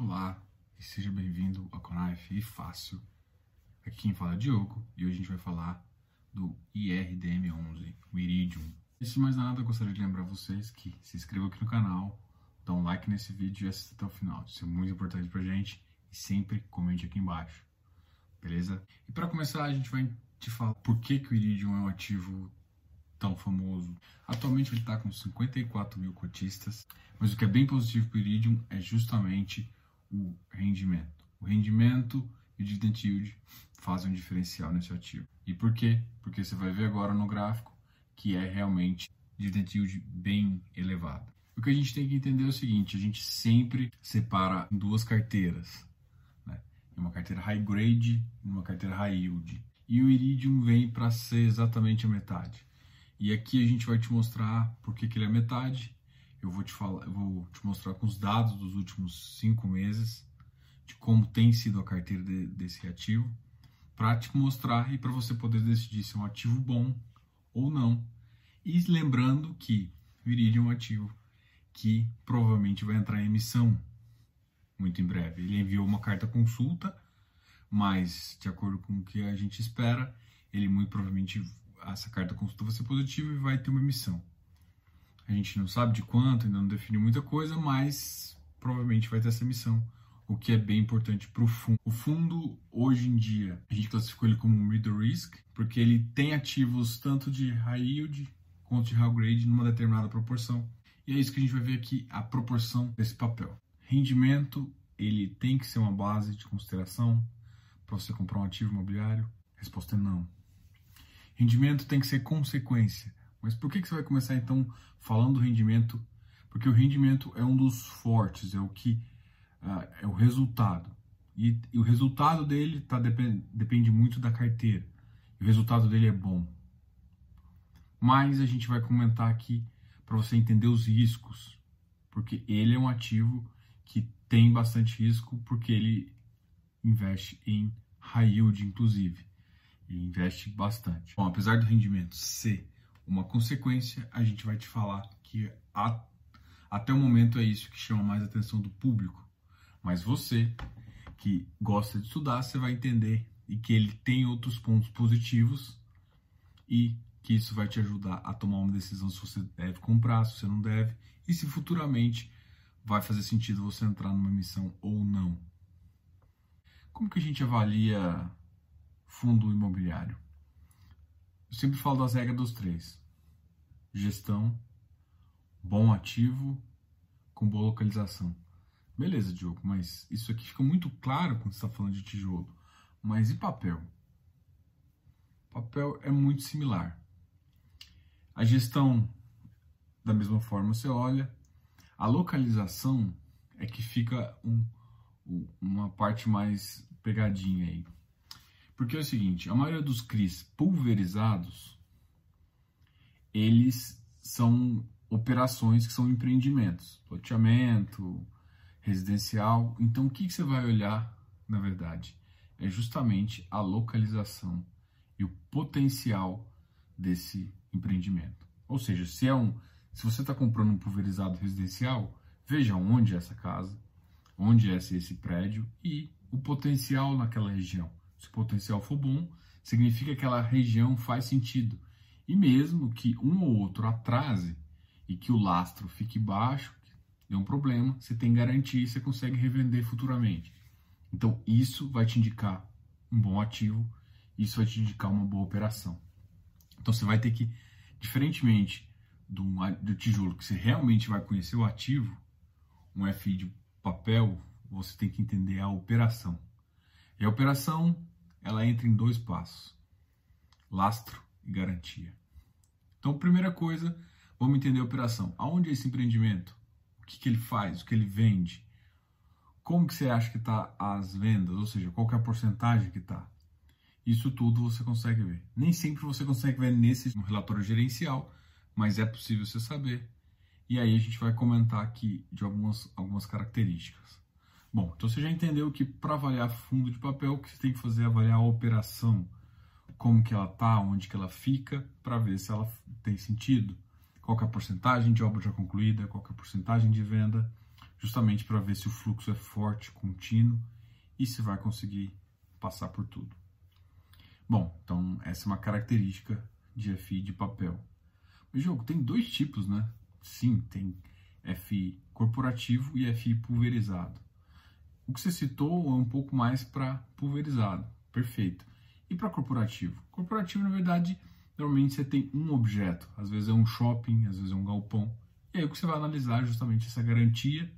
Olá e seja bem-vindo ao canal FI Fácil. Aqui quem fala é Diogo e hoje a gente vai falar do IRDM11, o Iridium. Antes de mais nada, gostaria de lembrar vocês que se inscrevam aqui no canal, dá um like nesse vídeo e assista até o final. Isso é muito importante pra gente e sempre comente aqui embaixo, beleza? E para começar, a gente vai te falar por que, que o Iridium é um ativo tão famoso. Atualmente ele está com 54 mil cotistas, mas o que é bem positivo para o Iridium é justamente o rendimento. O rendimento e o dividend yield fazem um diferencial nesse ativo. E por quê? Porque você vai ver agora no gráfico que é realmente dividend yield bem elevado. O que a gente tem que entender é o seguinte, a gente sempre separa em duas carteiras. Né? Uma carteira high grade e uma carteira high yield. E o Iridium vem para ser exatamente a metade. E aqui a gente vai te mostrar por que, que ele é metade. Eu vou te falar, eu vou te mostrar com os dados dos últimos cinco meses de como tem sido a carteira de, desse ativo, para te mostrar e para você poder decidir se é um ativo bom ou não. E lembrando que Iridium é um ativo que provavelmente vai entrar em emissão muito em breve. Ele enviou uma carta consulta, mas de acordo com o que a gente espera, ele muito provavelmente essa carta consulta vai ser positiva e vai ter uma emissão. A gente não sabe de quanto, ainda não definiu muita coisa, mas provavelmente vai ter essa emissão, o que é bem importante para o fundo. O fundo, hoje em dia, a gente classificou ele como middle risk, porque ele tem ativos tanto de high yield quanto de high grade numa determinada proporção. E é isso que a gente vai ver aqui, a proporção desse papel. Rendimento, ele tem que ser uma base de consideração para você comprar um ativo imobiliário? Resposta é não. Rendimento tem que ser consequência. Mas por que, que você vai começar então falando do rendimento? Porque o rendimento é um dos fortes, é o que uh, é o resultado. E, e o resultado dele tá, depend, depende muito da carteira. E o resultado dele é bom. Mas a gente vai comentar aqui para você entender os riscos. Porque ele é um ativo que tem bastante risco, porque ele investe em high yield, inclusive e investe bastante. Bom, apesar do rendimento ser uma consequência, a gente vai te falar que a, até o momento é isso que chama mais atenção do público. Mas você que gosta de estudar, você vai entender e que ele tem outros pontos positivos e que isso vai te ajudar a tomar uma decisão se você deve comprar, se você não deve e se futuramente vai fazer sentido você entrar numa missão ou não. Como que a gente avalia fundo imobiliário. Eu sempre falo das regras dos três: gestão, bom ativo, com boa localização. Beleza, Diogo, mas isso aqui fica muito claro quando você está falando de tijolo. Mas e papel? Papel é muito similar. A gestão, da mesma forma, você olha. A localização é que fica um, uma parte mais pegadinha aí. Porque é o seguinte, a maioria dos CRIs pulverizados, eles são operações que são empreendimentos, loteamento, residencial. Então, o que, que você vai olhar, na verdade? É justamente a localização e o potencial desse empreendimento. Ou seja, se é um, se você está comprando um pulverizado residencial, veja onde é essa casa, onde é esse prédio e o potencial naquela região. Se o potencial for bom, significa que aquela região faz sentido. E mesmo que um ou outro atrase e que o lastro fique baixo, é um problema, você tem garantia e você consegue revender futuramente. Então, isso vai te indicar um bom ativo, isso vai te indicar uma boa operação. Então, você vai ter que, diferentemente do, do tijolo, que você realmente vai conhecer o ativo, um FI de papel, você tem que entender a operação. E a operação ela entra em dois passos: lastro e garantia. Então, primeira coisa, vamos entender a operação. Aonde é esse empreendimento? O que, que ele faz? O que ele vende? Como que você acha que está as vendas? Ou seja, qual é a porcentagem que está? Isso tudo você consegue ver. Nem sempre você consegue ver nesse relatório gerencial, mas é possível você saber. E aí a gente vai comentar aqui de algumas, algumas características. Bom, então você já entendeu que para avaliar fundo de papel, o que você tem que fazer é avaliar a operação, como que ela tá, onde que ela fica, para ver se ela tem sentido. Qual é a porcentagem de obra já concluída, qual é a porcentagem de venda, justamente para ver se o fluxo é forte, contínuo e se vai conseguir passar por tudo. Bom, então essa é uma característica de FI de papel. Mas, jogo, tem dois tipos, né? Sim, tem FI corporativo e FI pulverizado. O que você citou é um pouco mais para pulverizado, perfeito. E para corporativo? Corporativo, na verdade, normalmente você tem um objeto, às vezes é um shopping, às vezes é um galpão. E aí o que você vai analisar é justamente essa garantia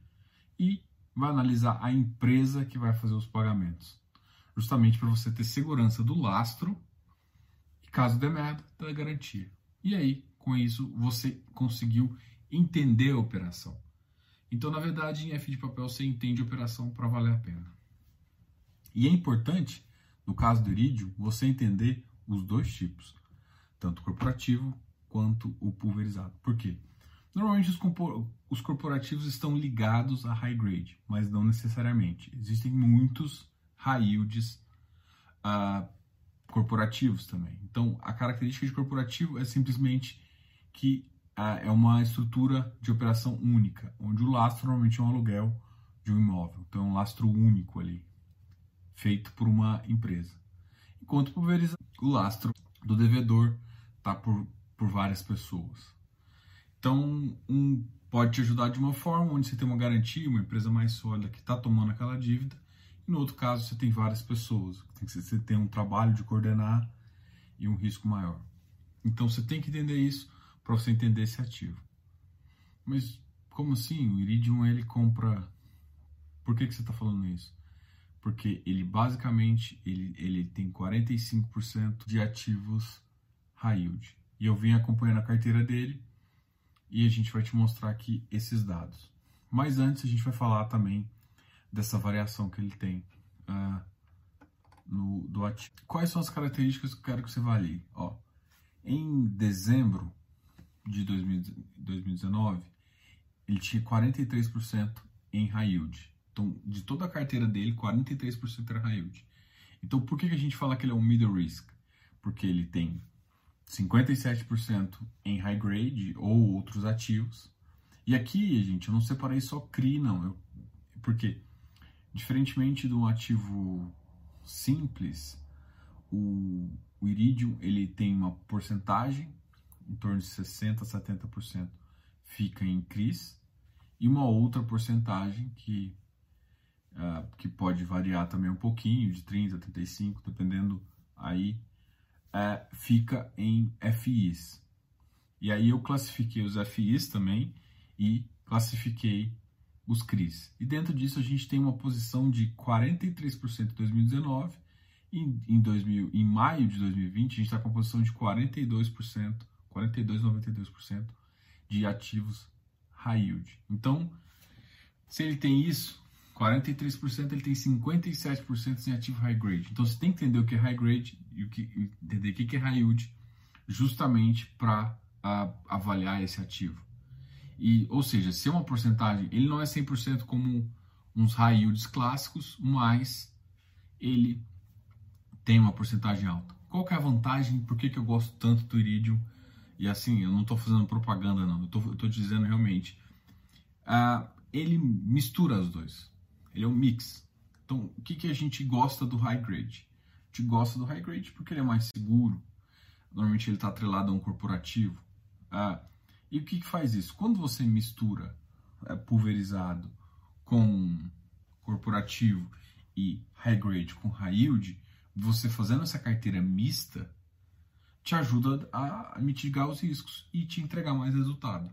e vai analisar a empresa que vai fazer os pagamentos. Justamente para você ter segurança do lastro e caso der merda, da garantia. E aí, com isso, você conseguiu entender a operação. Então, na verdade, em F de papel você entende a operação para valer a pena. E é importante, no caso do Iridium, você entender os dois tipos, tanto o corporativo quanto o pulverizado. Por quê? Normalmente os, os corporativos estão ligados a high grade, mas não necessariamente. Existem muitos high yields uh, corporativos também. Então, a característica de corporativo é simplesmente que é uma estrutura de operação única, onde o lastro normalmente é um aluguel de um imóvel. Então, é um lastro único ali, feito por uma empresa. Enquanto pulverizado, o lastro do devedor está por, por várias pessoas. Então, um pode te ajudar de uma forma onde você tem uma garantia, uma empresa mais sólida que está tomando aquela dívida, e no outro caso você tem várias pessoas, você tem um trabalho de coordenar e um risco maior. Então você tem que entender isso para você entender esse ativo. Mas como assim? O Iridium ele compra. Por que, que você está falando isso? Porque ele basicamente ele, ele tem 45% de ativos high yield. E eu vim acompanhando a carteira dele e a gente vai te mostrar aqui esses dados. Mas antes a gente vai falar também dessa variação que ele tem uh, no, do ativo. Quais são as características que eu quero que você avalie? Ó, em dezembro de 2019, ele tinha 43% em high yield. Então, de toda a carteira dele, 43% era high yield. Então, por que, a gente fala que ele é um middle risk? Porque ele tem 57% em high grade ou outros ativos. E aqui, gente, eu não separei só CRI, não. Eu, porque, diferentemente de um ativo simples, o, o Iridium ele tem uma porcentagem, em torno de 60% a 70% fica em CRIs, e uma outra porcentagem que, uh, que pode variar também um pouquinho, de 30% a 35%, dependendo aí é, fica em FIs. E aí eu classifiquei os FIs também e classifiquei os CRIs. E dentro disso a gente tem uma posição de 43% em 2019 e em, 2000, em maio de 2020 a gente está com uma posição de 42%, 42,92% de ativos high yield. Então, se ele tem isso, 43% ele tem 57% em ativo high grade. Então você tem que entender o que é high grade e o que, entender o que é high yield justamente para avaliar esse ativo. E, ou seja, se é uma porcentagem, ele não é 100% como uns high yields clássicos, mas ele tem uma porcentagem alta. Qual que é a vantagem? Por que, que eu gosto tanto do Iridium? E assim, eu não estou fazendo propaganda não, eu estou dizendo realmente. Uh, ele mistura os dois. Ele é um mix. Então, o que, que a gente gosta do high grade? A gente gosta do high grade porque ele é mais seguro. Normalmente ele está atrelado a um corporativo. Ah, e o que, que faz isso? Quando você mistura é, pulverizado com corporativo e high grade com high yield, você fazendo essa carteira mista te ajuda a mitigar os riscos e te entregar mais resultado.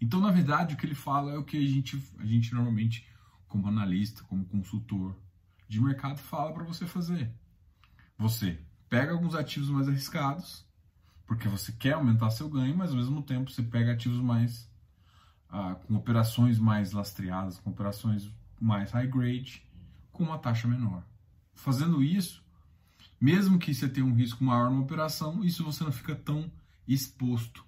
Então, na verdade, o que ele fala é o que a gente, a gente normalmente como analista, como consultor de mercado, fala para você fazer. Você pega alguns ativos mais arriscados, porque você quer aumentar seu ganho, mas ao mesmo tempo você pega ativos mais ah, com operações mais lastreadas, com operações mais high grade, com uma taxa menor. Fazendo isso, mesmo que você tenha um risco maior numa operação, isso você não fica tão exposto.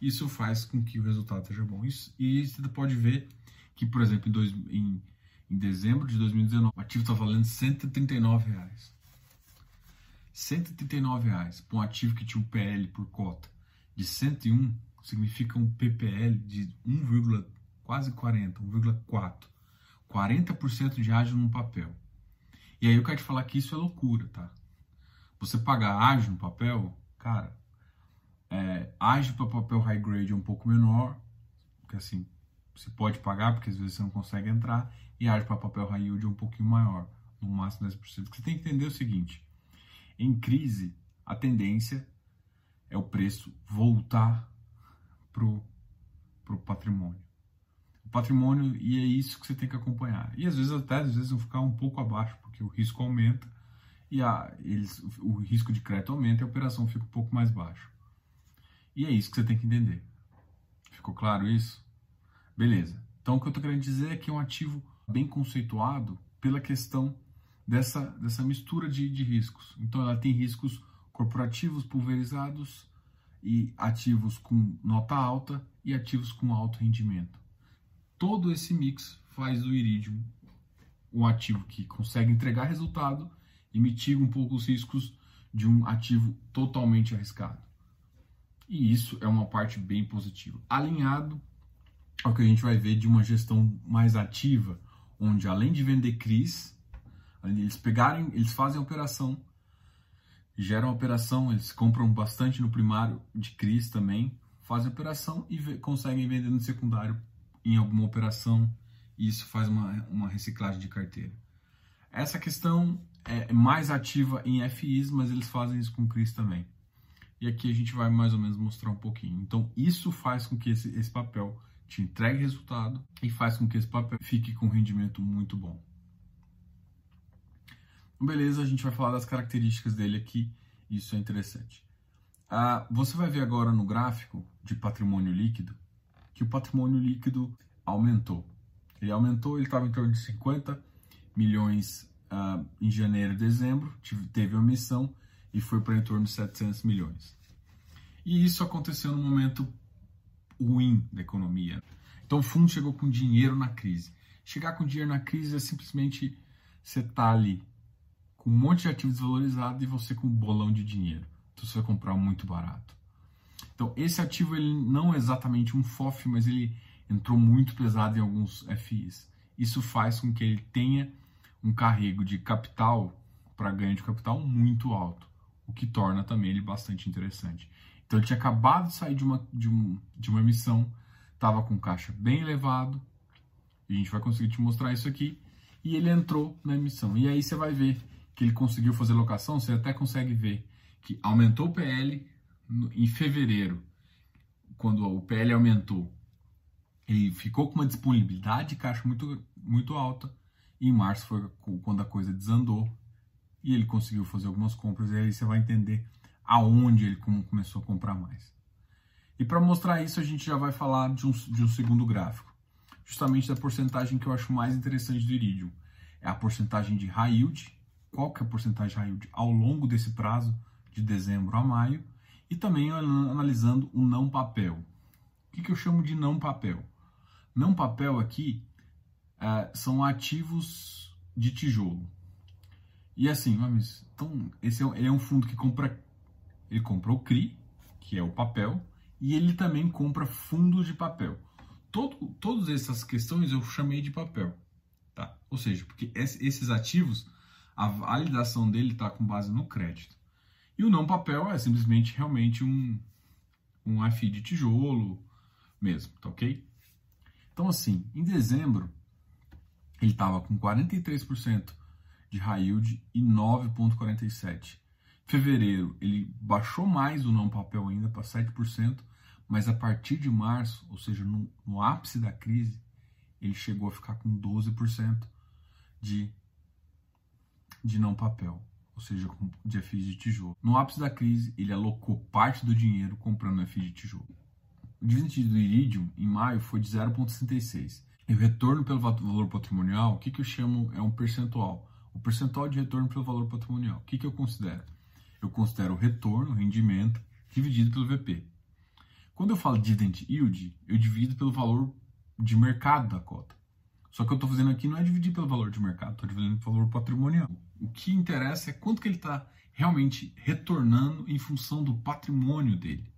Isso faz com que o resultado seja bom. Isso, e você pode ver que, por exemplo, em, dois, em, em dezembro de 2019, o ativo está valendo 139 reais. 139 reais para um ativo que tinha um PL por cota de 101 significa um PPL de quase 40, 1,4. 40% de ágio no papel. E aí eu quero te falar que isso é loucura, tá? Você pagar ágio no papel, cara, é, ágio para papel high grade é um pouco menor, porque assim, você pode pagar, porque às vezes você não consegue entrar, e ágio para papel high yield é um pouquinho maior, no máximo 10%. Você tem que entender o seguinte, em crise, a tendência é o preço voltar pro, pro patrimônio. O patrimônio, e é isso que você tem que acompanhar. E às vezes até às vezes vão ficar um pouco abaixo, porque o risco aumenta e a, eles, o risco de crédito aumenta e a operação fica um pouco mais baixa. E é isso que você tem que entender. Ficou claro isso? Beleza. Então o que eu estou querendo dizer é que é um ativo bem conceituado pela questão dessa, dessa mistura de, de riscos. Então ela tem riscos corporativos pulverizados e ativos com nota alta e ativos com alto rendimento. Todo esse mix faz do Iridium um ativo que consegue entregar resultado e mitiga um pouco os riscos de um ativo totalmente arriscado. E isso é uma parte bem positiva. Alinhado ao que a gente vai ver de uma gestão mais ativa, onde além de vender CRIs, eles pegarem, eles fazem a operação geram a operação, eles compram bastante no primário de CRIs também, fazem a operação e conseguem vender no secundário em alguma operação, e isso faz uma, uma reciclagem de carteira. Essa questão é mais ativa em FIs, mas eles fazem isso com CRIs também. E aqui a gente vai mais ou menos mostrar um pouquinho. Então, isso faz com que esse, esse papel te entregue resultado e faz com que esse papel fique com um rendimento muito bom. Beleza, a gente vai falar das características dele aqui, isso é interessante. Ah, você vai ver agora no gráfico de patrimônio líquido que o patrimônio líquido aumentou. Ele aumentou, ele estava em torno de 50 milhões ah, em janeiro e dezembro, teve uma missão e foi para em torno de 700 milhões. E isso aconteceu no momento ruim da economia. Então o fundo chegou com dinheiro na crise. Chegar com dinheiro na crise é simplesmente você estar tá ali com um monte de ativo desvalorizado e você com um bolão de dinheiro. Então você vai comprar muito barato. Então esse ativo ele não é exatamente um FOF, mas ele entrou muito pesado em alguns FIs. Isso faz com que ele tenha um carrego de capital para ganho de capital muito alto, o que torna também ele bastante interessante. Então ele tinha acabado de sair de uma, de um, de uma emissão, estava com caixa bem elevado, e a gente vai conseguir te mostrar isso aqui, e ele entrou na emissão. E aí você vai ver que ele conseguiu fazer locação, você até consegue ver que aumentou o PL no, em fevereiro, quando o PL aumentou, ele ficou com uma disponibilidade de caixa muito, muito alta, em março foi quando a coisa desandou, e ele conseguiu fazer algumas compras, e aí você vai entender aonde ele começou a comprar mais. E para mostrar isso, a gente já vai falar de um, de um segundo gráfico, justamente da porcentagem que eu acho mais interessante do Iridium. É a porcentagem de high yield, qual que é a porcentagem high yield ao longo desse prazo de dezembro a maio e também analisando o não papel. O que, que eu chamo de não papel? Não papel aqui é, são ativos de tijolo. E assim, mas, então esse é, é um fundo que compra, ele compra o CRI, que é o papel, e ele também compra fundos de papel. Todo, todas essas questões eu chamei de papel, tá? Ou seja, porque esses ativos a validação dele está com base no crédito. E o não papel é simplesmente realmente um, um FI de tijolo mesmo, tá ok? Então, assim, em dezembro, ele estava com 43% de high yield e 9,47%. Fevereiro, ele baixou mais o não papel ainda para 7%, mas a partir de março, ou seja, no, no ápice da crise, ele chegou a ficar com 12% de de não papel, ou seja, de FIs de tijolo. No ápice da crise, ele alocou parte do dinheiro comprando FIs de tijolo. O dividend do Iridium em maio foi de 0,66. E o retorno pelo valor patrimonial, o que, que eu chamo é um percentual. O percentual de retorno pelo valor patrimonial. O que, que eu considero? Eu considero o retorno, o rendimento, dividido pelo VP. Quando eu falo dividend yield, eu divido pelo valor de mercado da cota. Só que eu estou fazendo aqui não é dividir pelo valor de mercado, estou dividindo pelo valor patrimonial. O que interessa é quanto que ele está realmente retornando em função do patrimônio dele.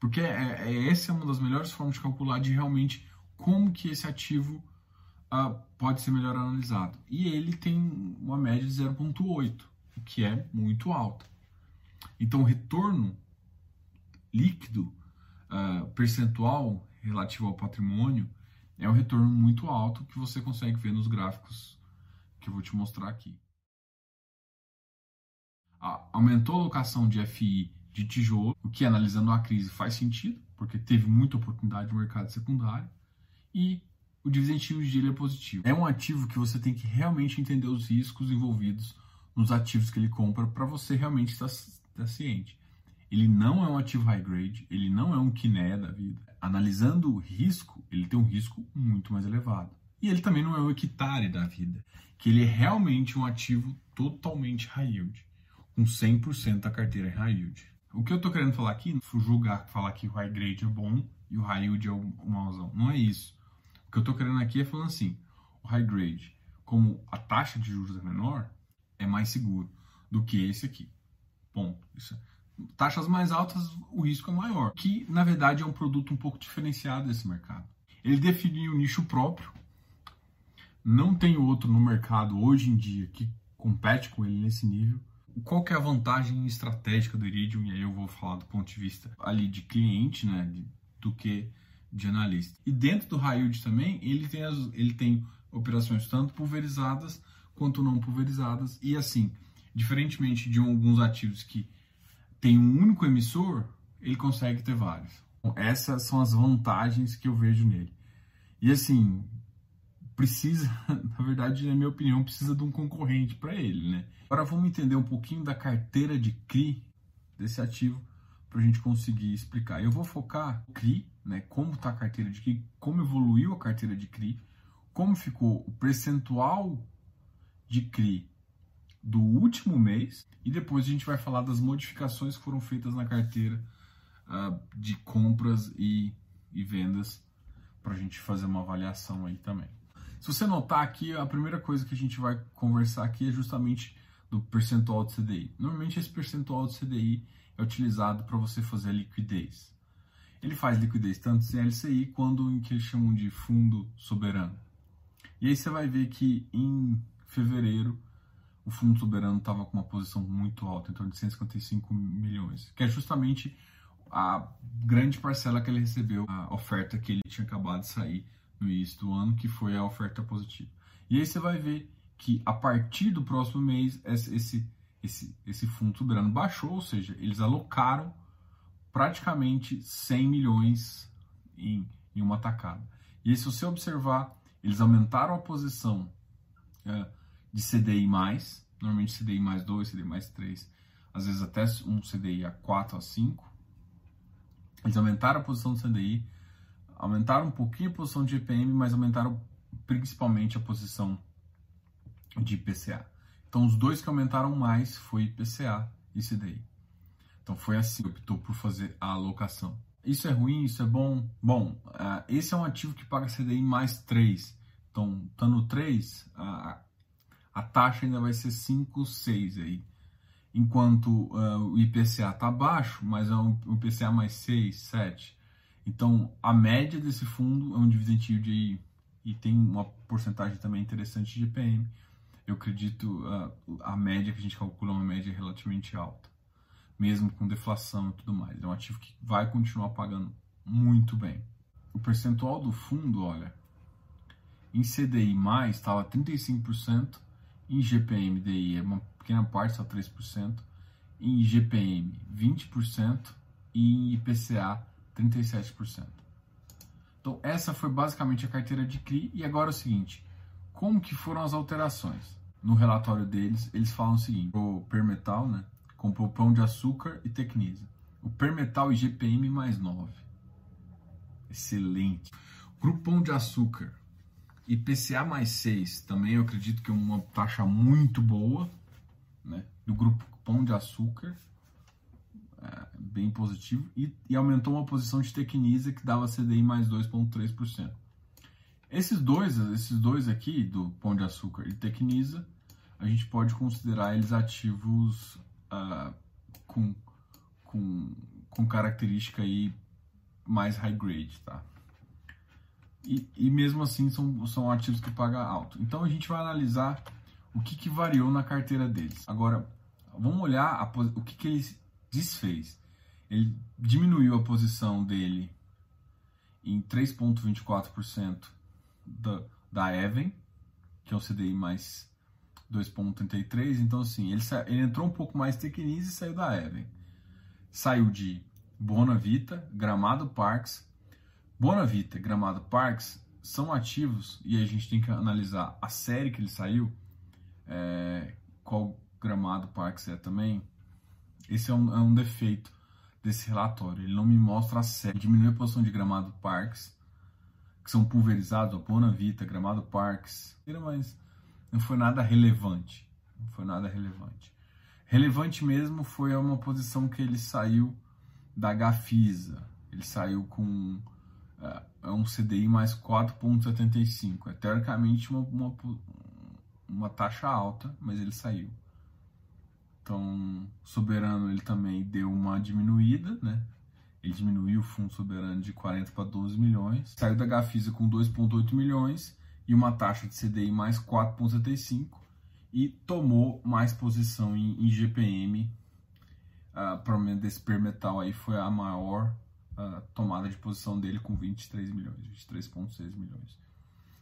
Porque é, é, essa é uma das melhores formas de calcular de realmente como que esse ativo uh, pode ser melhor analisado. E ele tem uma média de 0,8, o que é muito alta. Então, o retorno líquido uh, percentual relativo ao patrimônio é um retorno muito alto que você consegue ver nos gráficos que eu vou te mostrar aqui. Aumentou a alocação de FI de tijolo, o que analisando a crise faz sentido, porque teve muita oportunidade no mercado secundário, e o dividend yield dele é positivo. É um ativo que você tem que realmente entender os riscos envolvidos nos ativos que ele compra para você realmente estar, estar ciente. Ele não é um ativo high grade, ele não é um kiné da vida. Analisando o risco, ele tem um risco muito mais elevado. E ele também não é o equitare da vida, que ele é realmente um ativo totalmente high yield, com 100% da carteira high yield. O que eu estou querendo falar aqui, não julgar falar que o high grade é bom e o high yield é o mauzão. Não é isso. O que eu estou querendo aqui é falando assim, o high grade, como a taxa de juros é menor, é mais seguro do que esse aqui. Ponto. Isso é taxas mais altas, o risco é maior. Que, na verdade, é um produto um pouco diferenciado desse mercado. Ele definiu um nicho próprio. Não tem outro no mercado hoje em dia que compete com ele nesse nível. Qual que é a vantagem estratégica do Iridium? E aí eu vou falar do ponto de vista ali de cliente, né, do que de analista. E dentro do high yield também, ele tem, as, ele tem operações tanto pulverizadas quanto não pulverizadas. E assim, diferentemente de alguns ativos que tem um único emissor, ele consegue ter vários. Essas são as vantagens que eu vejo nele. E assim, precisa, na verdade, na minha opinião, precisa de um concorrente para ele, né? Agora vamos entender um pouquinho da carteira de CRI desse ativo para a gente conseguir explicar. Eu vou focar no CRI, né? Como está a carteira de CRI, como evoluiu a carteira de CRI, como ficou o percentual de CRI do último mês e depois a gente vai falar das modificações que foram feitas na carteira uh, de compras e, e vendas para a gente fazer uma avaliação aí também. Se você notar aqui, a primeira coisa que a gente vai conversar aqui é justamente do percentual de CDI. Normalmente esse percentual de CDI é utilizado para você fazer a liquidez. Ele faz liquidez tanto em LCI quanto em que eles chamam de fundo soberano. E aí você vai ver que em fevereiro o fundo soberano estava com uma posição muito alta, em torno de 155 milhões, que é justamente a grande parcela que ele recebeu, a oferta que ele tinha acabado de sair no início do ano, que foi a oferta positiva. E aí você vai ver que a partir do próximo mês esse, esse, esse fundo soberano baixou, ou seja, eles alocaram praticamente 100 milhões em, em uma tacada. E aí, se você observar, eles aumentaram a posição é, de CDI+, normalmente CDI mais 2, CDI mais 3, às vezes até um CDI a 4, a 5. Eles aumentaram a posição do CDI, aumentaram um pouquinho a posição de IPM, mas aumentaram principalmente a posição de IPCA. Então, os dois que aumentaram mais foi IPCA e CDI. Então, foi assim optou por fazer a alocação. Isso é ruim? Isso é bom? Bom, uh, esse é um ativo que paga CDI mais 3. Então, estando 3, uh, a taxa ainda vai ser 5, 6 aí. Enquanto uh, o IPCA está baixo, mas é um, IPCA mais 6, 7. Então, a média desse fundo é um dividend yield aí, e tem uma porcentagem também interessante de IPM. Eu acredito uh, a média que a gente calcula é uma média relativamente alta, mesmo com deflação e tudo mais. É um ativo que vai continuar pagando muito bem. O percentual do fundo, olha, em CDI estava 35%, em GPM DI é uma pequena parte, só 3%. Em GPM, 20%. E em IPCA, 37%. Então, essa foi basicamente a carteira de CRI. E agora é o seguinte, como que foram as alterações? No relatório deles, eles falam o seguinte, o Permetal, né, comprou Pão de Açúcar e Tecnisa. O Permetal e GPM mais 9. Excelente. Grupo Pão de Açúcar IPCA mais 6 também eu acredito que é uma taxa muito boa, né? Do grupo Pão de Açúcar, é, bem positivo, e, e, aumentou uma posição de Tecnisa que dava CDI mais 2,3%. Esses dois, esses dois aqui, do Pão de Açúcar e Tecnisa, a gente pode considerar eles ativos uh, com, com, com característica aí mais high grade, tá? e, e mesmo assim são, são ativos que pagam alto. Então a gente vai analisar o que, que variou na carteira deles. Agora, vamos olhar a, o que, que ele desfez. Ele diminuiu a posição dele em 3,24% da, da Even, que é o CDI mais 2,33. Então, assim, ele, ele entrou um pouco mais Tecnis e saiu da Even. Saiu de Bona Vita, Gramado Parks. Bona Vita, Gramado Parks são ativos e a gente tem que analisar a série que ele saiu, é, qual Gramado Parks é também. Esse é um, é um defeito desse relatório. Ele não me mostra a série. Diminui a posição de Gramado Parks, que são pulverizados, a Bona Vita, Gramado Parks, mas não foi nada relevante. Não foi nada relevante. Relevante mesmo foi uma posição que ele saiu da Gafisa. Ele saiu com uh, um CDI mais 4,75. É teoricamente uma, uma, uma taxa alta, mas ele saiu. Então, soberano ele também deu uma diminuída, né? Ele diminuiu o fundo soberano de 40 para 12 milhões. Saiu da Gafisa com 2,8 milhões e uma taxa de CDI mais 4,75 e tomou mais posição em, em GPM. Uh, provavelmente desse permetal aí foi a maior uh, tomada de posição dele com 23 milhões, 23,6 milhões.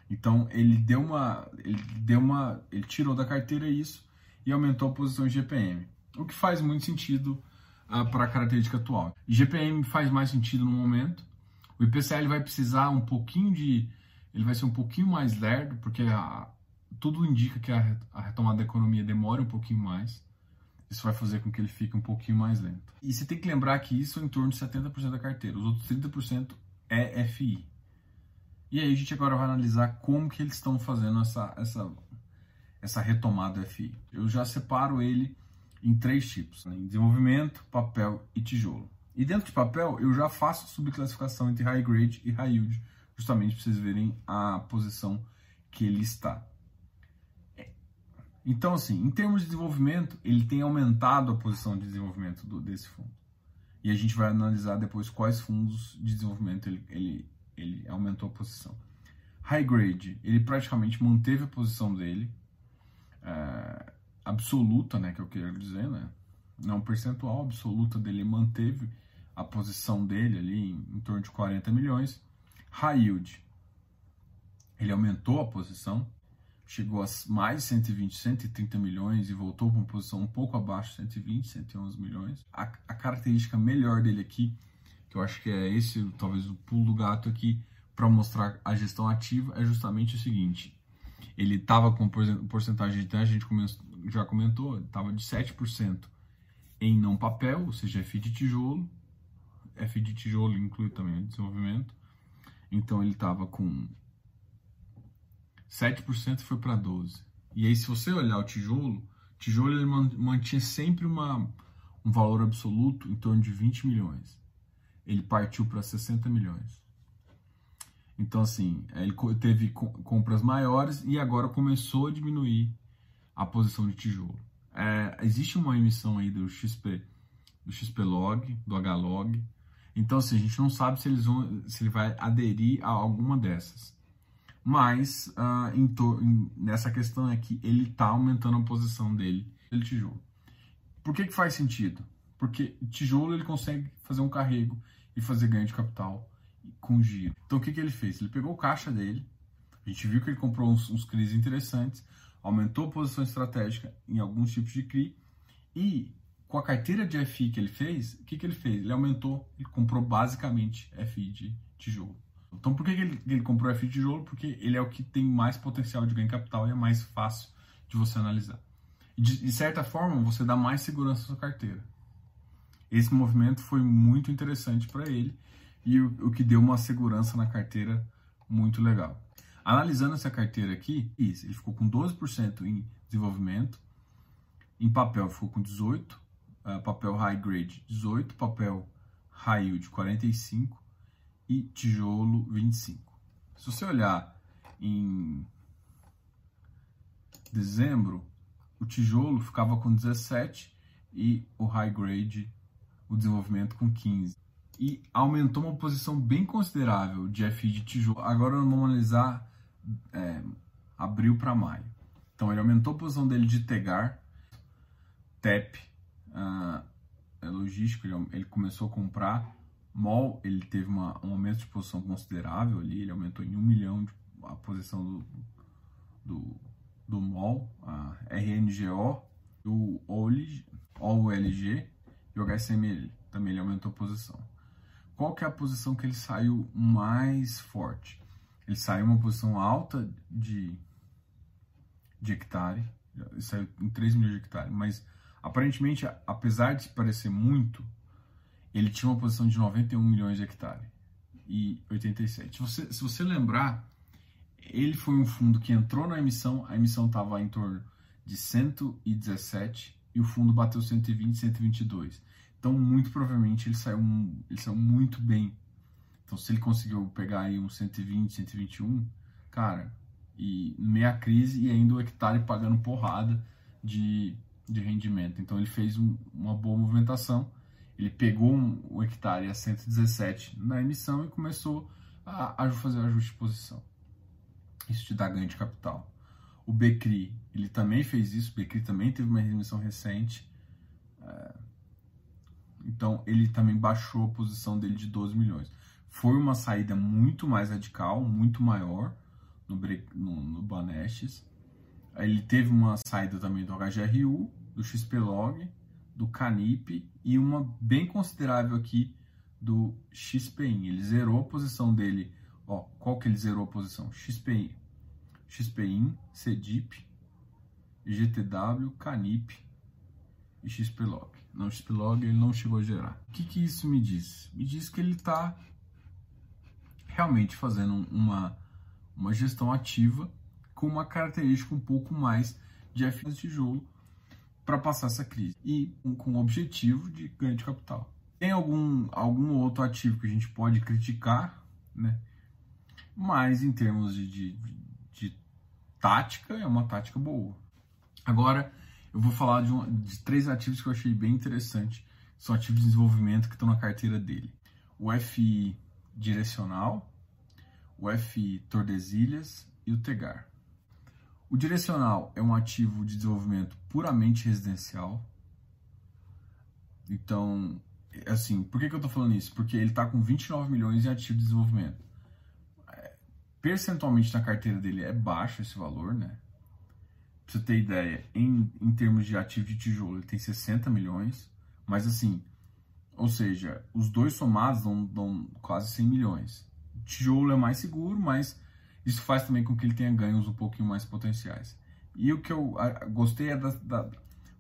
Então ele deu uma, ele deu uma, ele tirou da carteira isso e aumentou a posição em GPM, o que faz muito sentido uh, para a característica atual. GPM faz mais sentido no momento. O IPCL vai precisar um pouquinho de, ele vai ser um pouquinho mais lerdo, porque a, tudo indica que a, a retomada da economia demora um pouquinho mais. Isso vai fazer com que ele fique um pouquinho mais lento. E você tem que lembrar que isso é em torno de 70% da carteira. Os outros 30% é FI. E aí a gente agora vai analisar como que eles estão fazendo essa, essa essa retomada FI. Eu já separo ele em três tipos: né? em desenvolvimento, papel e tijolo. E dentro de papel, eu já faço subclassificação entre high grade e high yield, justamente para vocês verem a posição que ele está. Então, assim, em termos de desenvolvimento, ele tem aumentado a posição de desenvolvimento do, desse fundo. E a gente vai analisar depois quais fundos de desenvolvimento ele, ele, ele aumentou a posição. High grade, ele praticamente manteve a posição dele, é, absoluta, né, que eu quero dizer, né, não percentual, absoluta dele manteve a posição dele ali em, em torno de 40 milhões. High yield, ele aumentou a posição, chegou a mais de 120, 130 milhões e voltou para uma posição um pouco abaixo, 120, 111 milhões. A, a, característica melhor dele aqui, que eu acho que é esse, talvez o pulo do gato aqui, para mostrar a gestão ativa, é justamente o seguinte: ele estava com porcentagem de a gente já comentou, estava de 7% em não papel, ou seja, F de tijolo. F de tijolo inclui também o desenvolvimento. Então ele estava com 7% foi para 12%. E aí, se você olhar o tijolo, tijolo ele mantinha sempre uma, um valor absoluto em torno de 20 milhões. Ele partiu para 60 milhões. Então, assim, ele teve compras maiores e agora começou a diminuir a posição de tijolo. É, existe uma emissão aí do XP, do XP Log, do HLog. Então, assim, a gente não sabe se, eles vão, se ele vai aderir a alguma dessas. Mas, uh, em em, nessa questão é que ele está aumentando a posição dele, pelo tijolo. Por que, que faz sentido? Porque tijolo ele consegue fazer um carrego e fazer ganho de capital com giro. Então o que, que ele fez? Ele pegou o caixa dele, a gente viu que ele comprou uns, uns CRIs interessantes, aumentou posição estratégica em alguns tipos de CRI e com a carteira de FI que ele fez, o que, que ele fez? Ele aumentou e comprou basicamente FI de tijolo. Então por que, que ele, ele comprou FI de tijolo? Porque ele é o que tem mais potencial de ganho capital e é mais fácil de você analisar. De, de certa forma, você dá mais segurança à sua carteira. Esse movimento foi muito interessante para ele e o, o que deu uma segurança na carteira muito legal. Analisando essa carteira aqui, ele ficou com 12% em desenvolvimento, em papel ficou com 18%, uh, ah, papel high grade 18%, papel high yield 45% e tijolo 25%. Se você olhar em dezembro, o tijolo ficava com 17% e o high grade, o desenvolvimento com 15%. e aumentou uma posição bem considerável de FI de tijolo. Agora vamos analisar é, abril para maio. Então ele aumentou a posição dele de Tegar, TEP, uh, é logístico, ele, ele, começou a comprar. MOL, ele teve uma, um aumento de posição considerável ali, ele aumentou em um milhão de, a posição do, do, do MOL, a RNGO, o OLG, OLG e o HSML também ele aumentou a posição. Qual que é a posição que ele saiu mais forte? Ele saiu uma posição alta de, de hectare, ele saiu em 3 milhões de hectares, mas aparentemente, apesar de parecer muito, ele tinha uma posição de 91 milhões de hectares e 87. Se você, se você lembrar, ele foi um fundo que entrou na emissão, a emissão estava em torno de 117 e o fundo bateu 120, 122. Então, muito provavelmente, ele saiu, ele saiu muito bem. Então, se ele conseguiu pegar aí um 120, 121, cara, e meia crise e ainda o hectare pagando porrada de, de rendimento. Então, ele fez um, uma boa movimentação. Ele pegou um, o hectare a 117 na emissão e começou a, a fazer o ajuste de posição. Isso te dá ganho de capital. O Becri, ele também fez isso. O Becri também teve uma remissão recente. É, então, ele também baixou a posição dele de 12 milhões. Foi uma saída muito mais radical, muito maior no, no, no Banestes. Ele teve uma saída também do HGRU, do XPlog, do Canip e uma bem considerável aqui do XPIN. Ele zerou a posição dele. Ó, qual que ele zerou a posição? XPIN, XPIN, CDIP, GTW, Canip e XPlog. Não, XPlog ele não chegou a gerar. O que, que isso me diz? Me diz que ele está realmente fazendo uma, uma gestão ativa com uma característica um pouco mais de FI de tijolo para passar essa crise e com o objetivo de ganho de capital. Tem algum, algum outro ativo que a gente pode criticar, né? mas em termos de, de, de tática, é uma tática boa. Agora, eu vou falar de, um, de três ativos que eu achei bem interessante. São ativos de desenvolvimento que estão na carteira dele. O FI direcional, o FI Tordesilhas e o Tegar. O direcional é um ativo de desenvolvimento puramente residencial. Então, assim, por que, que eu estou falando isso? Porque ele está com 29 milhões em ativo de desenvolvimento. É, percentualmente na carteira dele é baixo esse valor, né? Pra você ter ideia, em, em termos de ativo de tijolo, ele tem 60 milhões, mas assim, ou seja, os dois somados dão, dão quase 100 milhões. O tijolo é mais seguro, mas isso faz também com que ele tenha ganhos um pouquinho mais potenciais. E o que eu gostei é da, da,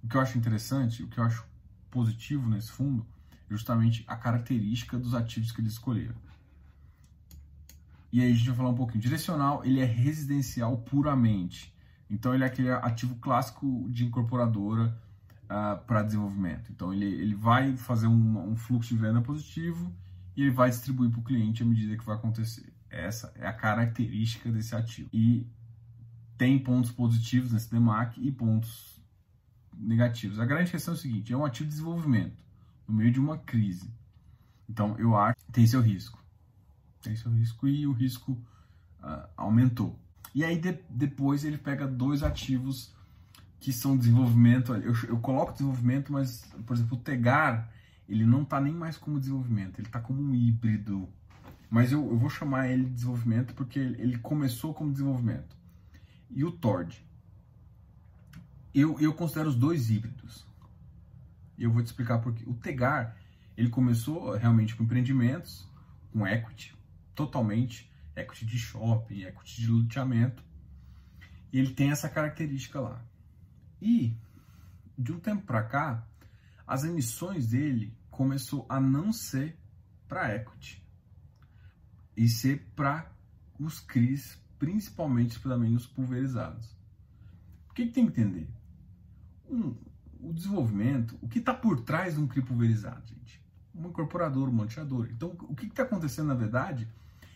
o que eu acho interessante, o que eu acho positivo nesse fundo, é justamente a característica dos ativos que eles escolheram. E aí a gente vai falar um pouquinho. Direcional, ele é residencial puramente. Então ele é aquele ativo clássico de incorporadora uh, ah, para desenvolvimento. Então ele, ele vai fazer um, um, fluxo de venda positivo e ele vai distribuir para o cliente à medida que vai acontecer. Essa é a característica desse ativo. E tem pontos positivos nesse DEMAC e pontos negativos. A grande questão é o seguinte: é um ativo de desenvolvimento no meio de uma crise. Então eu acho que tem seu risco. Tem seu risco e o risco uh, aumentou. E aí de, depois ele pega dois ativos que são desenvolvimento. Eu, eu coloco desenvolvimento, mas, por exemplo, o Tegar, ele não está nem mais como desenvolvimento, ele está como um híbrido. Mas eu, eu vou chamar ele de desenvolvimento porque ele começou como desenvolvimento. E o Tord. Eu, eu considero os dois híbridos. E eu vou te explicar por quê. O Tegar, ele começou realmente com empreendimentos, com equity, totalmente equity de shopping, equity de loteamento. E ele tem essa característica lá. E de um tempo para cá, as emissões dele começou a não ser para equity e ser para os CRIs, principalmente também os pulverizados. O que, que tem que entender? Um, o desenvolvimento, o que está por trás de um CRI pulverizado, gente? Uma incorporadora, um manteador. Então, o que está acontecendo na verdade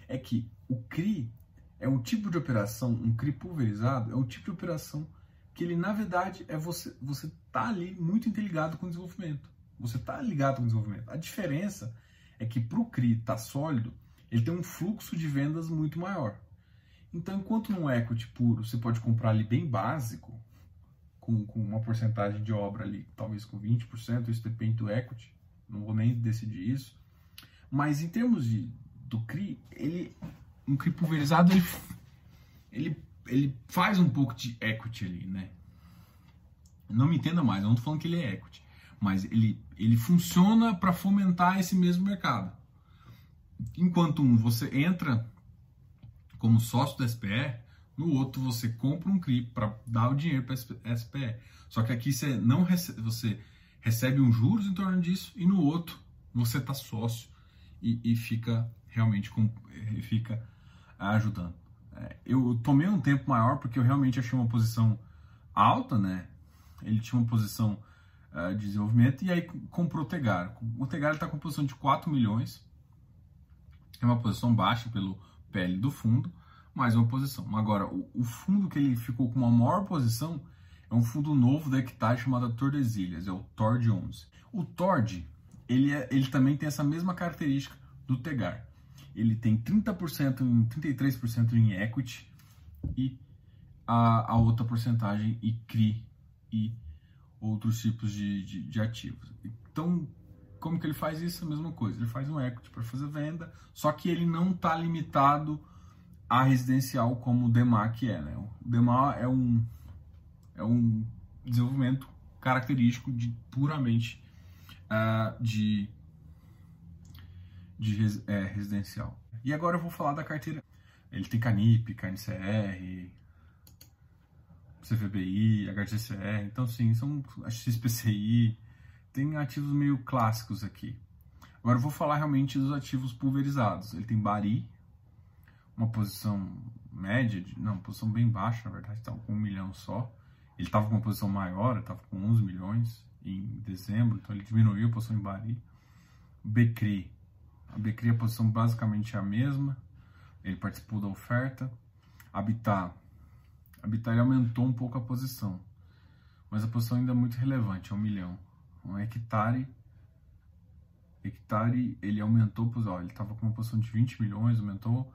é que o CRI é um tipo de operação, um CRI pulverizado, é um tipo de operação que ele, na verdade, é você você tá ali muito interligado com o desenvolvimento. Você está ligado com o desenvolvimento. A diferença é que para o CRI estar tá sólido, ele tem um fluxo de vendas muito maior. Então, enquanto no equity puro você pode comprar ali bem básico, com, com uma porcentagem de obra ali, talvez com 20%, isso depende do equity, não vou nem decidir isso. Mas em termos de, do CRI, ele, um CRI pulverizado, ele, ele, ele faz um pouco de equity ali, né? Não me entenda mais, eu não estou falando que ele é equity, mas ele, ele funciona para fomentar esse mesmo mercado. Enquanto um você entra como sócio do SPE, no outro você compra um CRI para dar o dinheiro para SPE. Só que aqui você não recebe, você recebe um juros em torno disso e no outro você está sócio e, e, fica realmente com, fica ajudando. É, eu tomei um tempo maior porque eu realmente achei uma posição alta, né? Ele tinha uma posição uh, de desenvolvimento e aí comprou o Tegar. O Tegar está com posição de 4 milhões, é uma posição baixa pelo PL do fundo, mais uma posição. Agora, o, o, fundo que ele ficou com uma maior posição é um fundo novo da Hectare chamado Tordesilhas, é o TORD 11. O TORD, ele, é, ele também tem essa mesma característica do Tegar. Ele tem 30%, em, 33% em equity e a, a outra porcentagem em CRI e outros tipos de, de, de ativos. Então, como que ele faz isso? A mesma coisa. Ele faz um equity para fazer venda, só que ele não está limitado a residencial como o DEMAC é. Né? O DEMAC é um, é um desenvolvimento característico de puramente uh, de, de é, residencial. E agora eu vou falar da carteira. Ele tem Canip, KNCR, CVBI, HGCR, então sim, são XPCI, tem ativos meio clássicos aqui. Agora eu vou falar realmente dos ativos pulverizados. Ele tem Bari, uma posição média, de, não, posição bem baixa, na verdade, estava com um milhão só. Ele estava com uma posição maior, estava com 11 milhões em dezembro, então ele diminuiu a posição em Bari. Becri, a Becri a posição basicamente é a mesma, ele participou da oferta. Habitat, Habitat ele aumentou um pouco a posição, mas a posição ainda é muito relevante, é um milhão. Um hectare, hectare ele aumentou, ó, ele estava com uma posição de 20 milhões, aumentou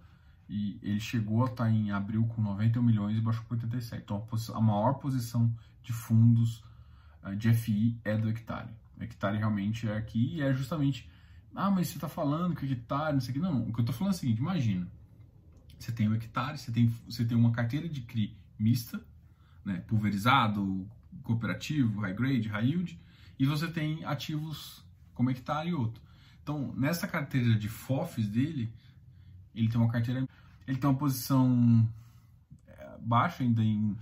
e ele chegou a estar em abril com 91 milhões e baixou para 87. Então a maior posição de fundos uh, de FI é do hectare. O hectare realmente é aqui e é justamente, ah, mas você está falando que hectare, não sei o que. Não, o que eu estou falando é o seguinte, imagina, você tem o hectare, você tem, você tem uma carteira de CRI mista, né, pulverizado, cooperativo, high grade, high yield, e você tem ativos como hectare e outro. Então, nessa carteira de FOFs dele, ele tem uma carteira, ele tem uma posição é, baixa ainda em,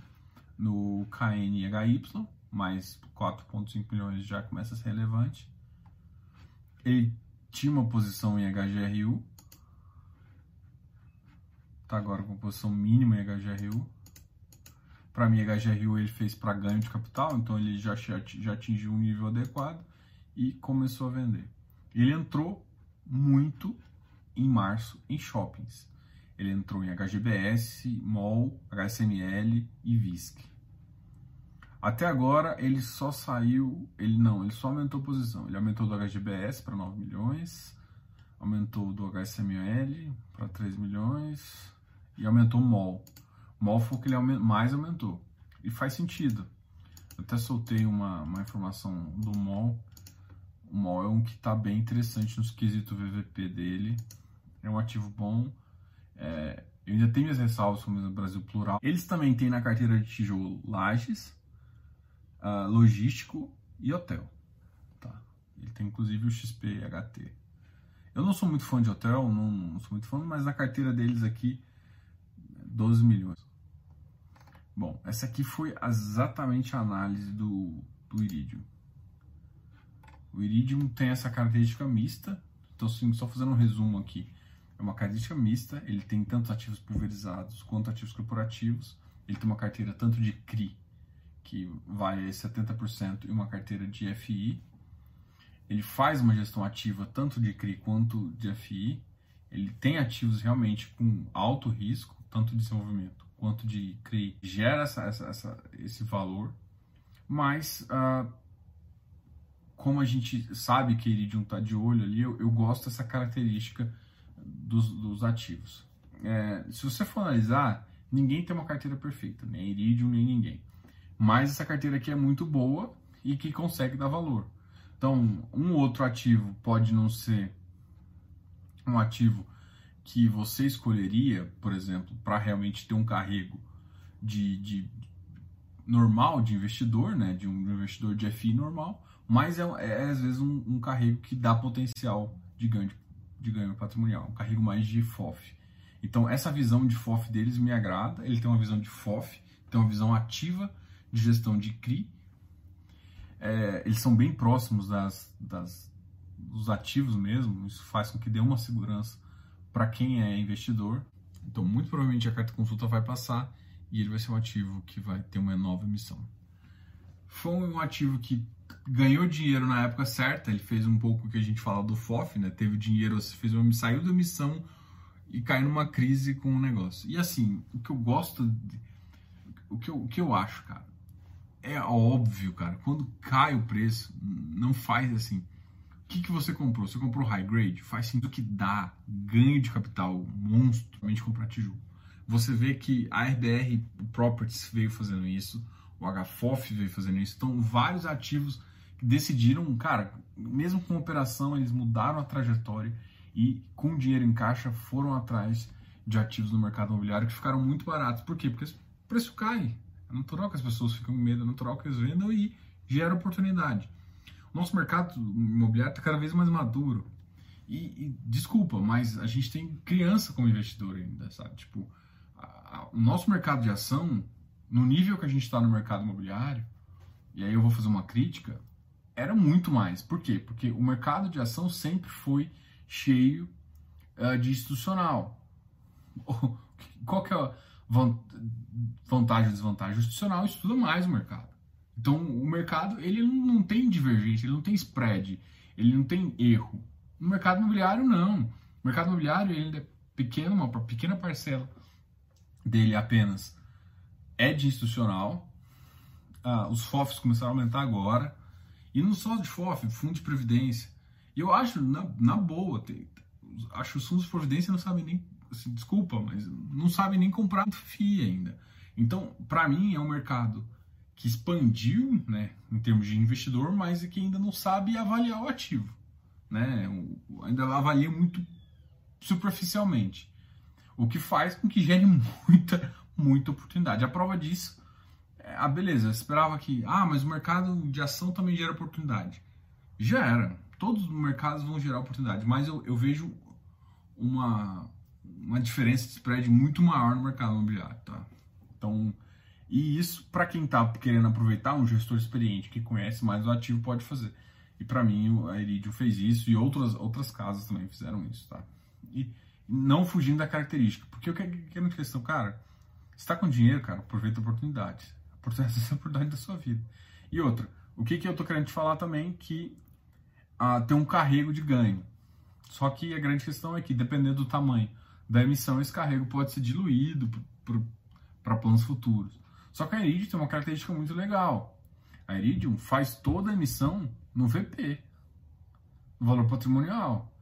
no KNHY, mais 4,5 milhões já começa a ser relevante. Ele tinha uma posição em HGRU, está agora com posição mínima em HGRU. Para mim, HGRU ele fez para ganho de capital, então ele já, já atingiu um nível adequado e começou a vender. Ele entrou muito em março em shoppings. Ele entrou em HGBS, MOL, HSML e VISC. Até agora ele só saiu, ele não, ele só aumentou posição. Ele aumentou do HGBS para 9 milhões, aumentou do HSML para 3 milhões e aumentou o MOL. MOL foi o que ele mais aumentou. E faz sentido. Eu até soltei uma, uma informação do MOL. O MOL é um que está bem interessante nos quesitos VVP dele é um ativo bom. É, eu ainda tenho as ressalvas como no Brasil Plural. Eles também têm na carteira de tijolo lajes, uh, logístico e hotel. Tá? Ele tem inclusive o XPHT. Eu não sou muito fã de hotel, não, não sou muito fã, mas na carteira deles aqui, 12 milhões. Bom, essa aqui foi exatamente a análise do, do Iridium. O Iridium tem essa característica mista, então só fazendo um resumo aqui é uma característica mista, ele tem tanto ativos pulverizados quanto ativos corporativos, ele tem uma carteira tanto de CRI, que vai a 70%, e uma carteira de FI. Ele faz uma gestão ativa tanto de CRI quanto de FI. Ele tem ativos realmente com alto risco, tanto de desenvolvimento quanto de CRI, gera essa, essa, essa esse valor, mas uh, como a gente sabe que Iridium está de olho ali, eu, eu, gosto dessa característica dos, dos ativos. É, se você for analisar, ninguém tem uma carteira perfeita, nem Iridium, nem ninguém. Mas essa carteira aqui é muito boa e que consegue dar valor. Então, um outro ativo pode não ser um ativo que você escolheria, por exemplo, para realmente ter um carrego de, de, normal de investidor, né, de um investidor de FI normal, mas é, é às vezes um, um, carrego que dá potencial de ganho, de ganho patrimonial, um carrego mais de FOF. Então, essa visão de FOF deles me agrada, ele tem uma visão de FOF, tem uma visão ativa de gestão de CRI, é, eles são bem próximos das, das, dos ativos mesmo, isso faz com que dê uma segurança para quem é investidor. Então, muito provavelmente a carta consulta vai passar e ele vai ser um ativo que vai ter uma nova emissão. Foi um ativo que ganhou dinheiro na época certa, ele fez um pouco o que a gente fala do FOF, né? Teve dinheiro, fez uma, saiu da emissão e caiu numa crise com o negócio. E assim, o que eu gosto, o, que eu, o que eu acho, cara, é óbvio, cara, quando cai o preço, não faz assim o que, que você comprou? Você comprou high grade? Faz sentido que dá ganho de capital monstruosamente comprar tijolo. Você vê que a RBR Properties veio fazendo isso, o HFOF veio fazendo isso. Então, vários ativos que decidiram, cara, mesmo com operação, eles mudaram a trajetória e com dinheiro em caixa foram atrás de ativos no mercado imobiliário que ficaram muito baratos. Por quê? Porque o preço cai. Natural que as pessoas ficam com medo, é natural que eles vendam e gera oportunidade nosso mercado imobiliário está cada vez mais maduro. E, e, desculpa, mas a gente tem criança como investidor ainda, sabe? Tipo, a, a, o nosso mercado de ação, no nível que a gente está no mercado imobiliário, e aí eu vou fazer uma crítica, era muito mais. Por quê? Porque o mercado de ação sempre foi cheio uh, de institucional. Qual que é vantagem e desvantagem? Institucional estuda mais o mercado. Então, o mercado ele não tem divergência, ele não tem spread, ele não tem erro. No mercado imobiliário, não. O mercado imobiliário ele é pequeno, uma pequena parcela dele apenas é de institucional. Ah, os FOFs começaram a aumentar agora. E não só de FOF, fundo de previdência. E eu acho, na, na boa, tem, acho que os fundos de previdência não sabem nem, assim, desculpa, mas não sabem nem comprar FII ainda. Então, para mim, é um mercado que expandiu, né, em termos de investidor, mas que ainda não sabe avaliar o ativo, né, ainda avalia muito superficialmente, o que faz com que gere muita, muita oportunidade. A prova disso, é, ah, beleza, eu esperava que, ah, mas o mercado de ação também gera oportunidade. Já era, todos os mercados vão gerar oportunidade, mas eu, eu vejo uma, uma diferença de spread muito maior no mercado imobiliário, tá? Então, e isso, para quem está querendo aproveitar, um gestor experiente que conhece mais o ativo pode fazer. E para mim, a Iridium fez isso e outras, outras casas também fizeram isso, tá? E não fugindo da característica. Porque o que é uma questão, cara, está com dinheiro, cara, aproveita a oportunidade. Aproveita essa oportunidade da sua vida. E outra, o que, que eu tô querendo te falar também que ah, tem um carrego de ganho. Só que a grande questão é que, dependendo do tamanho da emissão, esse carrego pode ser diluído para planos futuros. Só que a Iridium tem uma característica muito legal. A Iridium faz toda a emissão no VP, no valor patrimonial.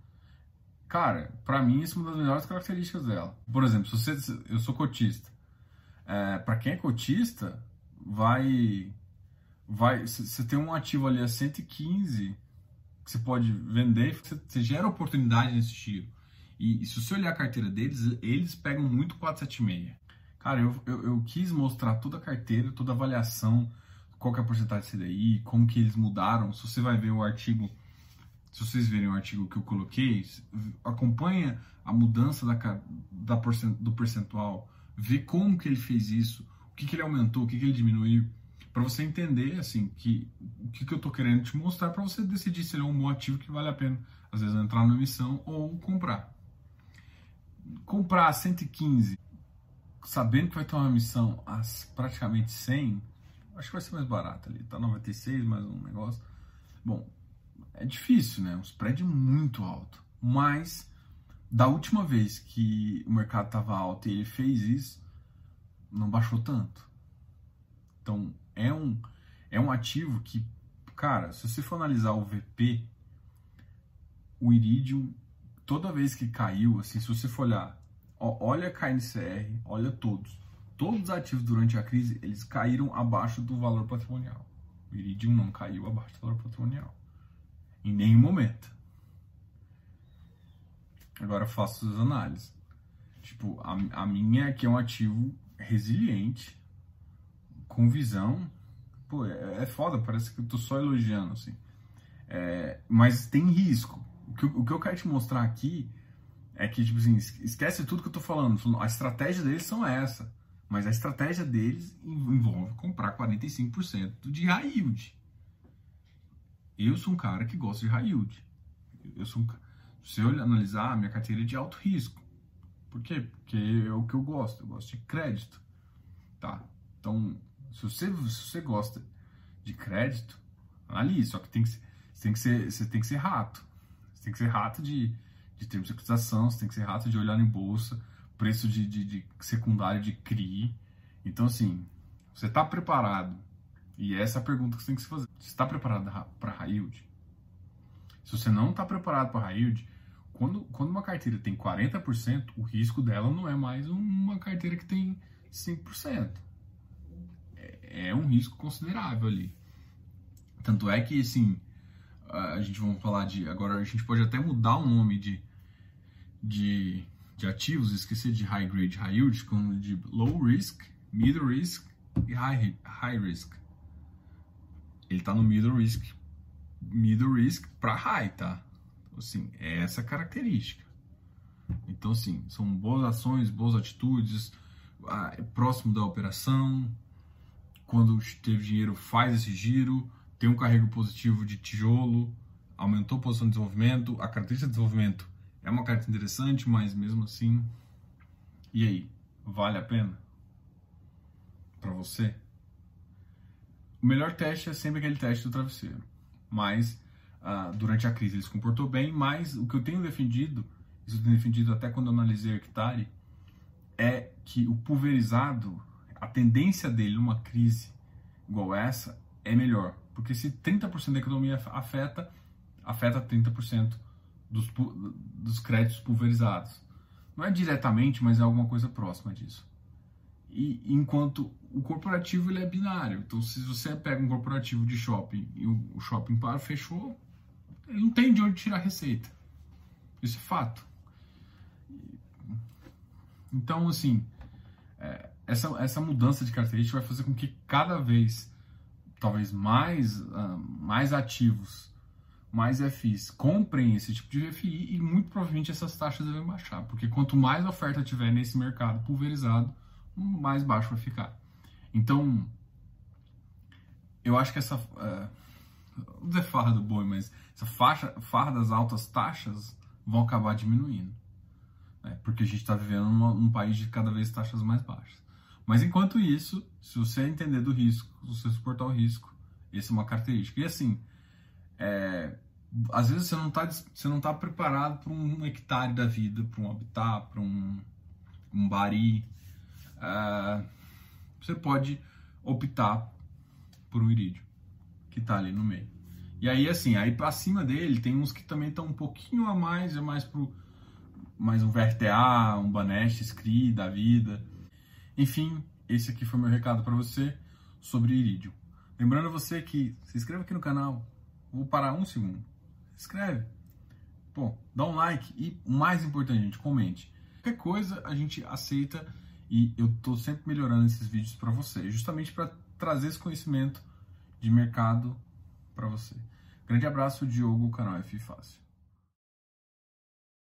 Cara, para mim isso é uma das melhores características dela. Por exemplo, se você, eu sou cotista. É, para quem é cotista, vai vai você tem um ativo ali a 115 que você pode vender, você, você gera oportunidade nesse tiro. E, se você olhar a carteira deles, eles pegam muito 476. Cara, eu, eu, eu, quis mostrar toda a carteira, toda a avaliação, qual que é a porcentagem de CDI, como que eles mudaram. Se você vai ver o artigo, se vocês verem o artigo que eu coloquei, acompanha a mudança da, da porcent, do percentual, vê como que ele fez isso, o que, que ele aumentou, o que, que ele diminuiu, para você entender assim que o que, que eu estou querendo te mostrar para você decidir se ele é um bom ativo que vale a pena, às vezes entrar na emissão ou comprar. Comprar 115 sabendo que vai ter uma missão a praticamente 100, acho que vai ser mais barato ali, tá 96 mais um negócio. Bom, é difícil, né? Um spread muito alto, mas da última vez que o mercado estava alto e ele fez isso, não baixou tanto. Então, é um é um ativo que, Cara, se você for analisar o VP, o Iridium, toda vez que caiu, assim, se você for olhar, ó, olha a KNCR, olha todos. Todos os ativos durante a crise, eles caíram abaixo do valor patrimonial. O Iridium não caiu abaixo do valor patrimonial. Em nenhum momento. Agora faço as análises. Tipo, a, a minha é que é um ativo resiliente, com visão. Pô, é, é foda, parece que eu tô só elogiando, assim. É, mas tem risco. O que, o que eu quero te mostrar aqui é que, tipo assim, esquece tudo que eu tô falando. A estratégia deles são essa. Mas a estratégia deles envolve comprar 45% de high yield. Eu sou um cara que gosta de high yield. Eu sou um, se eu analisar, a minha carteira é de alto risco. Por quê? Porque é o que eu gosto. Eu gosto de crédito. Tá? Então, se você, se você gosta de crédito, analise. Só que tem que, você tem que ser, você tem que ser rato. Você tem que ser rato de, de termos de cotização, você tem que ser rato de olhar em bolsa, preço de, de, de secundário de CRI. Então, assim, você está preparado? E essa é a pergunta que você tem que se fazer. Você está preparado para high yield? Se você não está preparado para high yield, quando, quando uma carteira tem 40%, o risco dela não é mais uma carteira que tem 5%. É, é um risco considerável ali. Tanto é que, assim, a gente vai falar de. Agora a gente pode até mudar o nome de, de, de ativos, esquecer de high grade, high yield, como de low risk, middle risk e high, high risk. Ele está no middle risk, middle risk para high, tá? Assim, é essa característica. Então, assim, são boas ações, boas atitudes, é próximo da operação. Quando teve dinheiro, faz esse giro, tem um carrego positivo de tijolo, aumentou a posição de desenvolvimento. A característica de desenvolvimento é uma carta interessante, mas mesmo assim. E aí? Vale a pena? Para você? O melhor teste é sempre aquele teste do travesseiro. Mas uh, durante a crise ele se comportou bem, mas o que eu tenho defendido, isso eu tenho defendido até quando eu analisei o hectare, é que o pulverizado, a tendência dele numa crise igual essa é melhor. Porque se 30% da economia afeta, afeta 30% dos, dos créditos pulverizados. Não é diretamente, mas é alguma coisa próxima disso. E enquanto o corporativo ele é binário. Então, se você pega um corporativo de shopping e o shopping para fechou, ele não tem de onde tirar receita. Isso é fato. Então, assim, é, essa, essa mudança de característica vai fazer com que cada vez, talvez mais, uh, mais ativos, mais FIs comprem esse tipo de FI e muito provavelmente essas taxas devem baixar, porque quanto mais oferta tiver nesse mercado pulverizado, mais baixo vai ficar. Então, eu acho que essa. Uh, não dizer farra do boi, mas essa faixa, farra das altas taxas vão acabar diminuindo. Né? Porque a gente está vivendo num país de cada vez taxas mais baixas. Mas enquanto isso, se você entender do risco, se você suportar o risco, essa é uma característica. E assim, é, às vezes você não está você não tá preparado para um hectare da vida, para um habitat, para um, um bari. Uh, você pode optar por um irídio que está ali no meio. E aí, assim, aí para cima dele tem uns que também estão um pouquinho a mais, é mais pro mais um VRTA, um Banesh, Scri da vida. Enfim, esse aqui foi meu recado para você sobre irídio. Lembrando você que se inscreva aqui no canal. Vou parar um segundo. Se inscreve. Pô, dá um like e o mais importante, gente, comente. Qualquer coisa a gente aceita e eu tô sempre melhorando esses vídeos para você, justamente para trazer esse conhecimento de mercado para você. Grande abraço, Diogo, canal F Fácil.